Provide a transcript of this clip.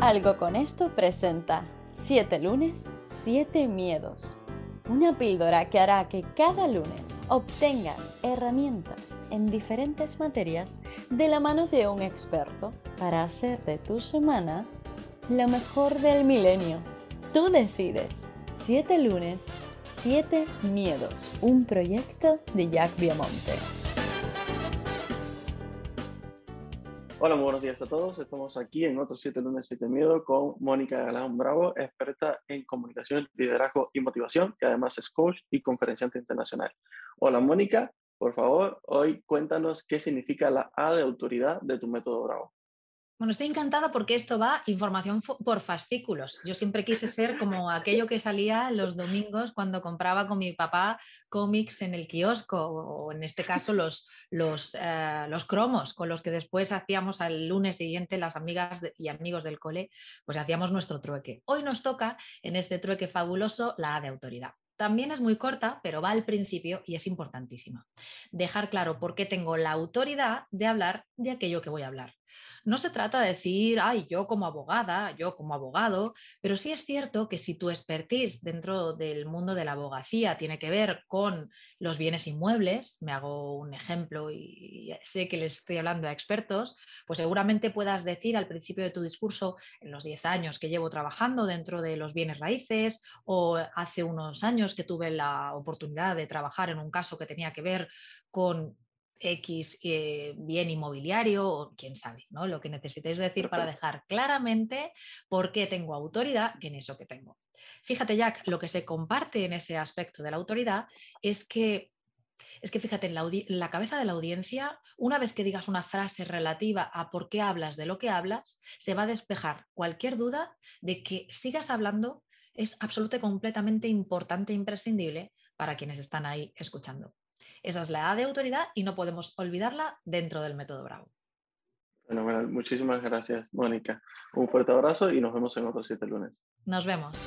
Algo con esto presenta 7 lunes, 7 miedos. Una píldora que hará que cada lunes obtengas herramientas en diferentes materias de la mano de un experto para hacer de tu semana la mejor del milenio. Tú decides. 7 lunes, 7 miedos. Un proyecto de Jack Viamonte. Hola, muy buenos días a todos. Estamos aquí en otro 7 lunes 7 miedo con Mónica Galán Bravo, experta en comunicación, liderazgo y motivación, que además es coach y conferenciante internacional. Hola, Mónica. Por favor, hoy cuéntanos qué significa la A de autoridad de tu método Bravo. Bueno, estoy encantada porque esto va información por fascículos. Yo siempre quise ser como aquello que salía los domingos cuando compraba con mi papá cómics en el kiosco o en este caso los, los, eh, los cromos con los que después hacíamos al lunes siguiente las amigas y amigos del cole, pues hacíamos nuestro trueque. Hoy nos toca en este trueque fabuloso la de autoridad. También es muy corta, pero va al principio y es importantísima. Dejar claro por qué tengo la autoridad de hablar de aquello que voy a hablar. No se trata de decir, ay, yo como abogada, yo como abogado, pero sí es cierto que si tu expertise dentro del mundo de la abogacía tiene que ver con los bienes inmuebles, me hago un ejemplo y sé que les estoy hablando a expertos, pues seguramente puedas decir al principio de tu discurso, en los 10 años que llevo trabajando dentro de los bienes raíces o hace unos años que tuve la oportunidad de trabajar en un caso que tenía que ver con X eh, bien inmobiliario o quién sabe, ¿no? Lo que necesitéis decir para dejar claramente por qué tengo autoridad en eso que tengo. Fíjate, Jack, lo que se comparte en ese aspecto de la autoridad es que es que fíjate, en la, en la, cabeza de la audiencia, una vez que digas una frase relativa a por qué hablas de lo que hablas, se va a despejar cualquier duda de que sigas hablando es absolutamente completamente importante e imprescindible para quienes están ahí escuchando. Esa es la A de autoridad y no podemos olvidarla dentro del método Bravo. Fenomenal. Muchísimas gracias, Mónica. Un fuerte abrazo y nos vemos en otros siete lunes. Nos vemos.